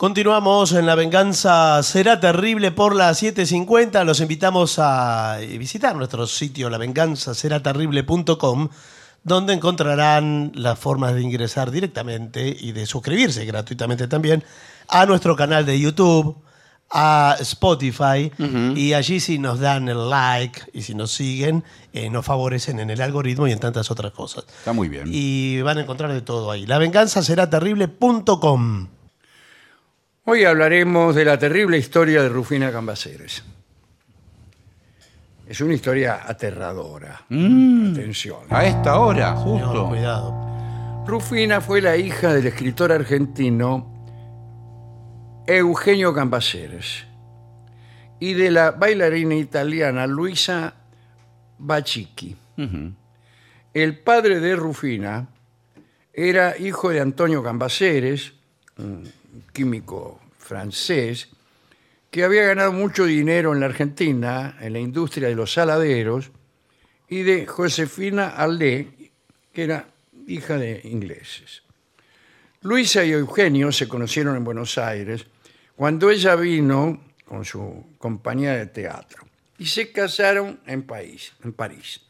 Continuamos en La Venganza Será Terrible por las 7.50. Los invitamos a visitar nuestro sitio lavenganzaseraterrible.com donde encontrarán las formas de ingresar directamente y de suscribirse gratuitamente también a nuestro canal de YouTube, a Spotify, y allí si nos dan el like y si nos siguen, eh, nos favorecen en el algoritmo y en tantas otras cosas. Está muy bien. Y van a encontrar de todo ahí. Lavenganzaseraterrible.com. Hoy hablaremos de la terrible historia de Rufina Cambaceres. Es una historia aterradora. Atención. A esta hora, No, justo. cuidado. Rufina fue la hija del escritor argentino Eugenio Cambaceres y de la bailarina italiana Luisa Bacicchi. El padre de Rufina era hijo de Antonio Cambaceres, un químico francés, que había ganado mucho dinero en la Argentina, en la industria de los saladeros, y de Josefina Aldé, que era hija de ingleses. Luisa y Eugenio se conocieron en Buenos Aires cuando ella vino con su compañía de teatro y se casaron en, París, en París.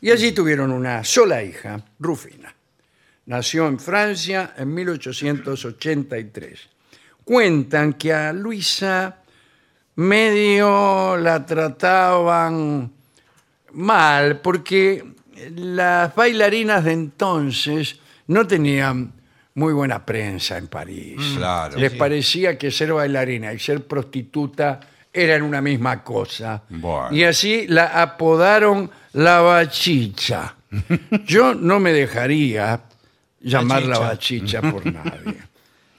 Y allí tuvieron una sola hija, Rufina. Nació en Francia en 1883. Cuentan que a Luisa medio la trataban mal porque las bailarinas de entonces no tenían muy buena prensa en París. claro, Les sí. parecía que ser bailarina y ser prostituta eran una misma cosa. Bueno. Y así la apodaron la bachicha. Yo no me dejaría llamar la bachicha por nadie.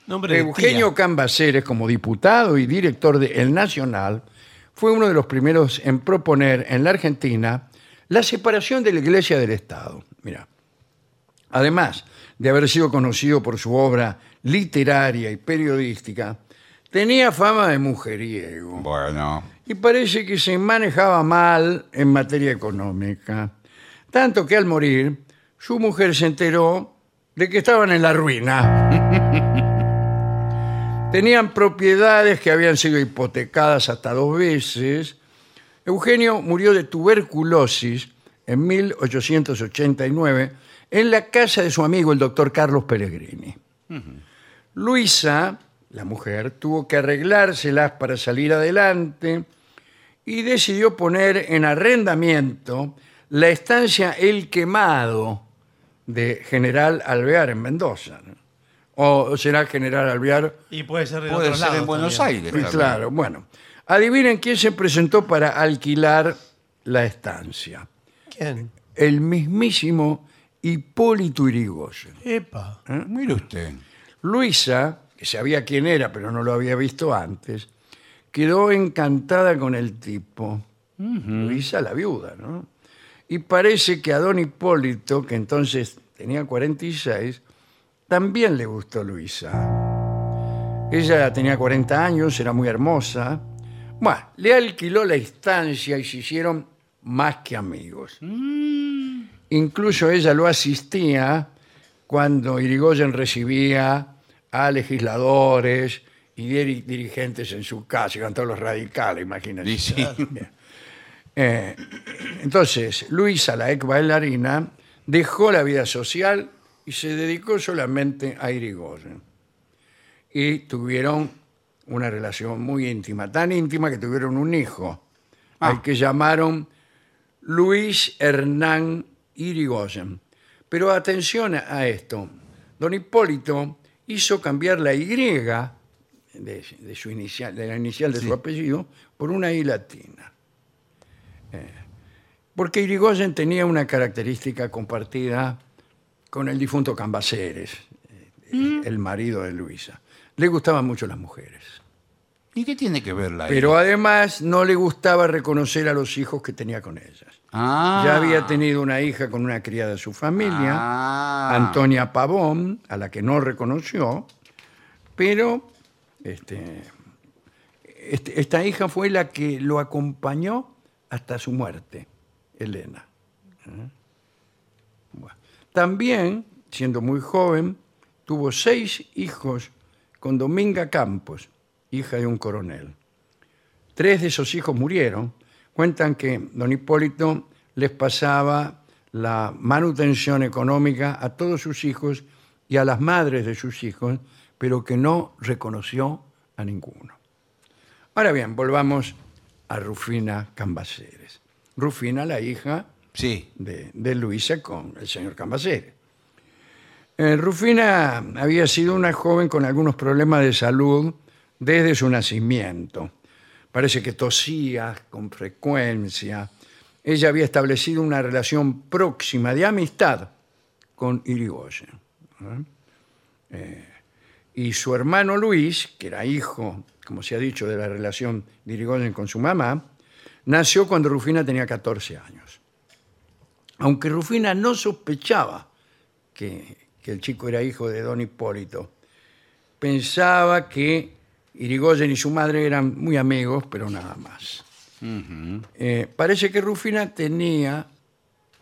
Nombre Eugenio tía. Cambaceres, como diputado y director de El Nacional, fue uno de los primeros en proponer en la Argentina la separación de la Iglesia del Estado. Mira, además de haber sido conocido por su obra literaria y periodística, tenía fama de mujeriego Bueno. y parece que se manejaba mal en materia económica. Tanto que al morir, su mujer se enteró de que estaban en la ruina. Tenían propiedades que habían sido hipotecadas hasta dos veces. Eugenio murió de tuberculosis en 1889 en la casa de su amigo el doctor Carlos Pellegrini. Luisa, la mujer, tuvo que arreglárselas para salir adelante y decidió poner en arrendamiento la estancia El Quemado de General Alvear en Mendoza. O será General Alvear Y puede ser de Puede otros ser lados en Buenos también. Aires. También. claro, bueno. Adivinen quién se presentó para alquilar la estancia. ¿Quién? El mismísimo Hipólito Irigoyen. Epa. Mire usted. Luisa, que sabía quién era, pero no lo había visto antes, quedó encantada con el tipo. Luisa, la viuda, ¿no? Y parece que a don Hipólito, que entonces tenía 46, también le gustó Luisa. Ella tenía 40 años, era muy hermosa. Bueno, le alquiló la estancia y se hicieron más que amigos. Incluso ella lo asistía cuando Irigoyen recibía a legisladores y diri- dirigentes en su casa, iban todos los radicales, imagínense. Sí. Eh, entonces, Luisa, la ex bailarina, dejó la vida social y se dedicó solamente a Irigoyen. Y tuvieron una relación muy íntima, tan íntima que tuvieron un hijo, al que llamaron Luis Hernán Irigoyen. Pero atención a esto, don Hipólito hizo cambiar la Y de, de su inicial, de la inicial de su apellido por una I latina. Eh, porque Irigoyen tenía una característica compartida con el difunto Cambaceres, eh, el marido de Luisa. Le gustaban mucho las mujeres. ¿Y qué tiene que ver la Pero además no le gustaba reconocer a los hijos que tenía con ellas. Ah. Ya había tenido una hija con una criada de su familia, Ah. Antonia Pavón, a la que no reconoció, pero este, este- esta hija fue la que lo acompañó hasta su muerte, Elena. ¿Eh? También, siendo muy joven, tuvo seis hijos con Dominga Campos, hija de un coronel. Tres de esos hijos murieron. Cuentan que don Hipólito les pasaba la manutención económica a todos sus hijos y a las madres de sus hijos, pero que no reconoció a ninguno. Ahora bien, volvamos a Rufina Cambaceres. Rufina, la hija Sí. de, Luisa con el señor Cambaceres. Eh, Rufina había sido una joven con algunos problemas de salud desde su nacimiento. Parece que tosía con frecuencia. Ella había establecido una relación próxima de amistad con Irigoyen. ¿eh? Eh, y su hermano Luis, que era hijo, como se ha dicho, de la relación de Irigoyen con su mamá, nació cuando Rufina tenía 14 años aunque Rufina no sospechaba que, que el chico era hijo de don Hipólito, pensaba que Irigoyen y su madre eran muy amigos, pero nada más. Eh, parece que Rufina tenía,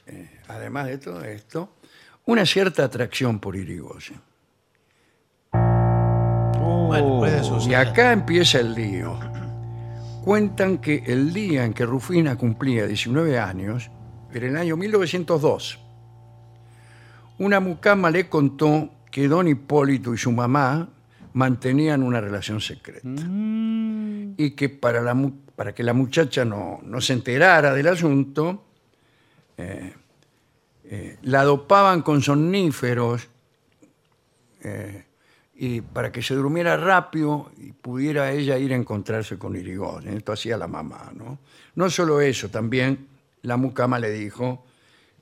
eh, además de todo esto, una cierta atracción por Irigoyen. Bueno, puede Y acá empieza el lío. Cuentan que el día en que Rufina cumplía 19 años, era el año 1902, una mucama le contó que don Hipólito y su mamá mantenían una relación secreta. Y que para, la para que la muchacha no, no se enterara del asunto, eh, eh, la dopaban con somníferos eh, y para que se durmiera rápido y pudiera ella ir a encontrarse con Irigoyen. Esto hacía la mamá, ¿no? No solo eso, también la mucama le dijo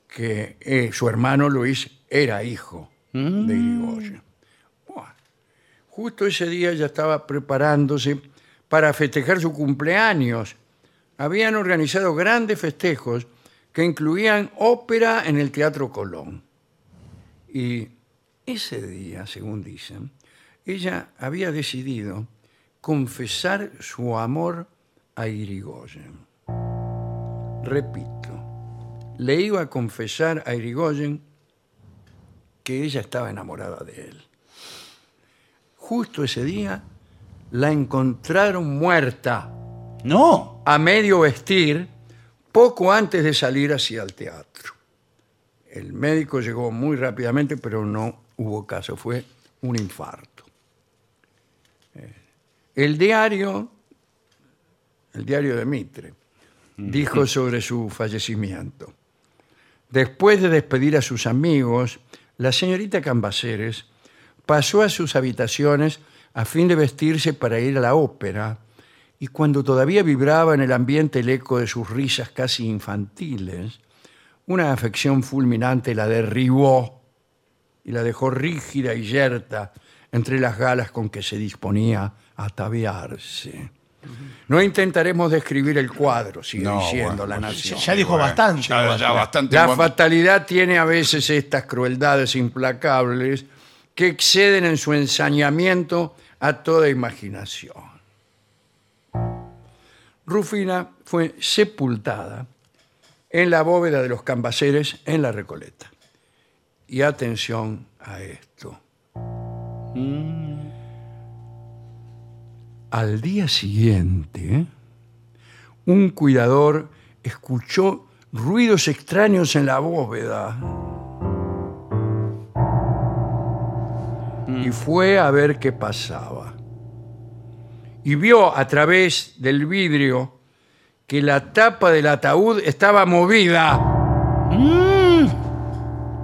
que eh, su hermano Luis era hijo de Irigoyen. Buah. Justo ese día ya estaba preparándose para festejar su cumpleaños. Habían organizado grandes festejos que incluían ópera en el Teatro Colón. Y ese día, según dicen, ella había decidido confesar su amor a Irigoyen. Repito, le iba a confesar a Irigoyen que ella estaba enamorada de él. Justo ese día la encontraron muerta No. a medio vestir poco antes de salir hacia el teatro. El médico llegó muy rápidamente, pero no hubo caso, fue un infarto. Eh, El diario, el diario de Mitre, dijo sobre su fallecimiento. Después de despedir a sus amigos, la señorita Cambaceres pasó a sus habitaciones a fin de vestirse para ir a la ópera y cuando todavía vibraba en el ambiente el eco de sus risas casi infantiles, una afección fulminante la derribó y la dejó rígida y yerta entre las galas con que se disponía a ataviarse. No intentaremos describir el cuadro, sigue No, diciendo bueno, la nación. Ya dijo bastante. Ya, bastante. La fatalidad tiene a veces estas crueldades implacables que exceden en su ensañamiento a toda imaginación. Rufina fue sepultada en la bóveda de los cambaceres en la Recoleta. Y atención a esto. Al día siguiente, un cuidador escuchó ruidos extraños en la bóveda y fue a ver qué pasaba. Y vio a través del vidrio que la tapa del ataúd estaba movida.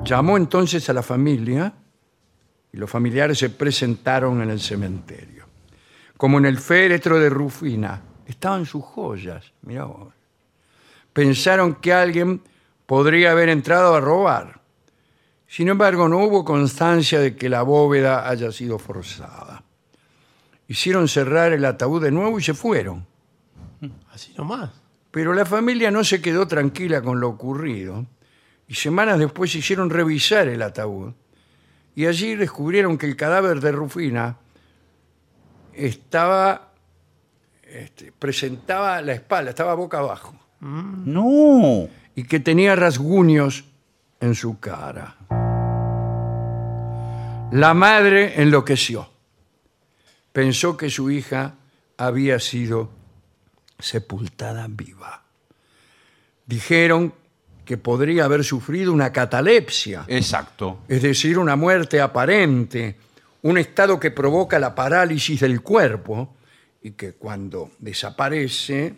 Llamó entonces a la familia y los familiares se presentaron en el cementerio. Como en el féretro de Rufina estaban sus joyas, mirá vos. Pensaron que alguien podría haber entrado a robar. Sin embargo, no hubo constancia de que la bóveda haya sido forzada. Hicieron cerrar el ataúd de nuevo y se fueron. Así nomás. Pero la familia no se quedó tranquila con lo ocurrido y semanas después hicieron revisar el ataúd y allí descubrieron que el cadáver de Rufina estaba este, presentaba la espalda, estaba boca abajo No. y que tenía rasguños en su cara. La madre enloqueció. pensó que su hija había sido sepultada viva. Dijeron que podría haber sufrido una catalepsia, Exacto. es decir, una muerte aparente, un estado que provoca la parálisis del cuerpo y que cuando desaparece,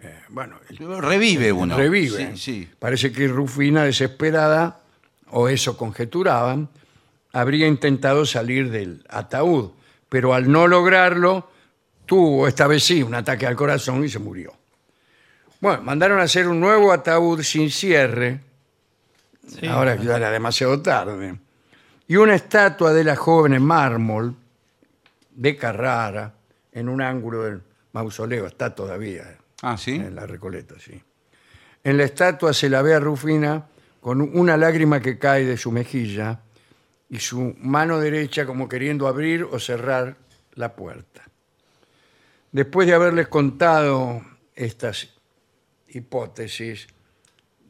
eh, bueno, el Revive uno. revive. Sí, sí. Parece que Rufina, desesperada, o eso conjeturaban, habría intentado salir del ataúd, pero al no lograrlo, tuvo esta vez sí un ataque al corazón y se murió. Bueno, mandaron a hacer un nuevo ataúd sin cierre, ahora ya era demasiado tarde, y una estatua de la joven en mármol, de Carrara, en un ángulo del mausoleo, está todavía Ah, sí. en la Recoleta, sí. En la estatua se la ve a Rufina con una lágrima que cae de su mejilla y su mano derecha como queriendo abrir o cerrar la puerta. Después de haberles contado estas hipótesis,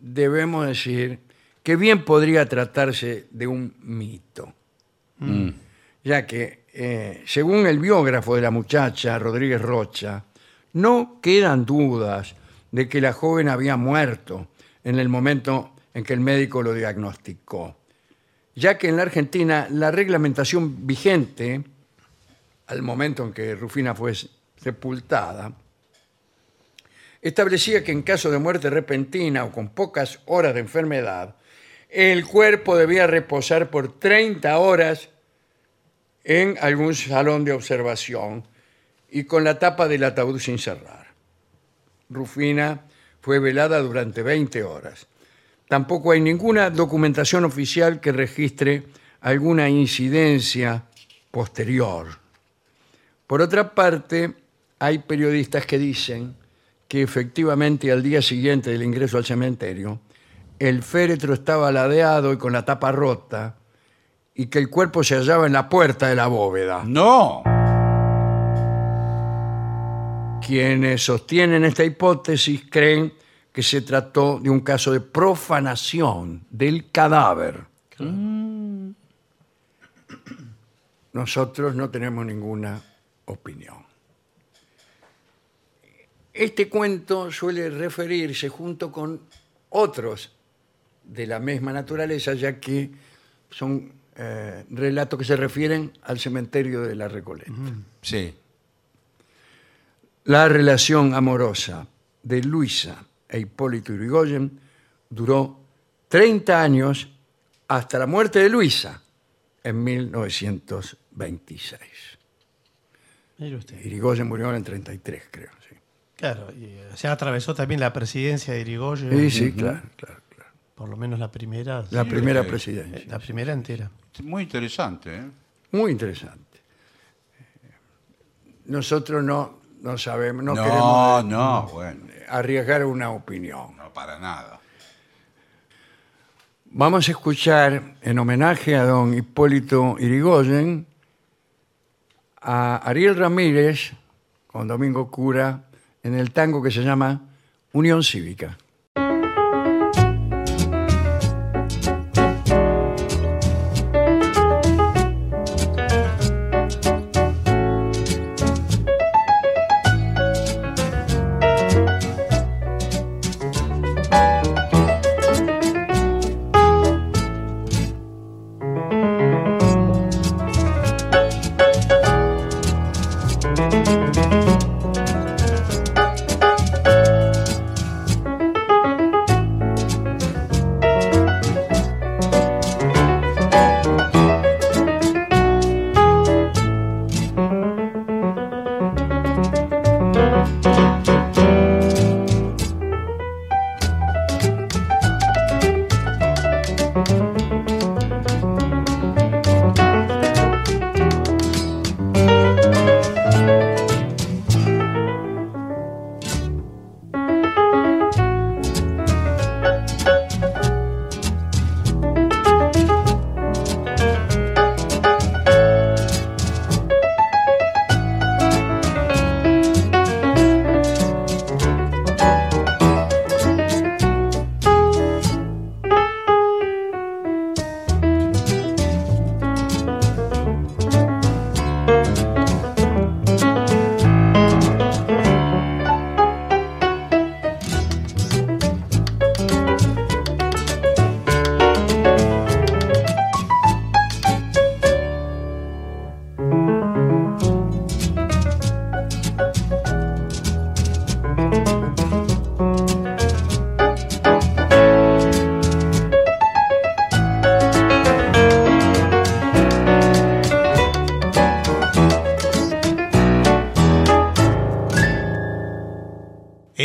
debemos decir que bien podría tratarse de un mito, ya que, eh, según el biógrafo de la muchacha, Rodríguez Rocha, no quedan dudas de que la joven había muerto en el momento en que el médico lo diagnosticó, ya que en la Argentina la reglamentación vigente, al momento en que Rufina fue sepultada, establecía que en caso de muerte repentina o con pocas horas de enfermedad, el cuerpo debía reposar por 30 horas en algún salón de observación y con la tapa del ataúd sin cerrar. Rufina fue velada durante 20 horas. Tampoco hay ninguna documentación oficial que registre alguna incidencia posterior. Por otra parte, hay periodistas que dicen que efectivamente al día siguiente del ingreso al cementerio, el féretro estaba ladeado y con la tapa rota y que el cuerpo se hallaba en la puerta de la bóveda. No. Quienes sostienen esta hipótesis creen que se trató de un caso de profanación del cadáver. Nosotros no tenemos ninguna opinión. Este cuento suele referirse junto con otros de la misma naturaleza, ya que son eh, relatos que se refieren al cementerio de la Recoleta. Sí. La relación amorosa de Luisa e Hipólito Yrigoyen duró 30 años hasta la muerte de Luisa en 1926. Mire usted. Irigoyen murió en 33, creo. Sí, Claro, y eh, se atravesó también la presidencia de Irigoyen. sí, sí, claro, claro. Por lo menos la primera. La sí, primera eh, presidencia. La primera entera. Muy interesante, ¿eh? Muy interesante. Nosotros no, no sabemos, no, No, queremos no, bueno. arriesgar una opinión. No para nada. Vamos a escuchar, en homenaje a don Hipólito Irigoyen, a Ariel Ramírez con Domingo Cura en el tango que se llama Unión Cívica.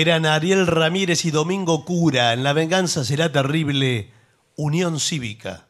Eran Ariel Ramírez y Domingo Cura. En La Venganza será terrible. Unión Cívica.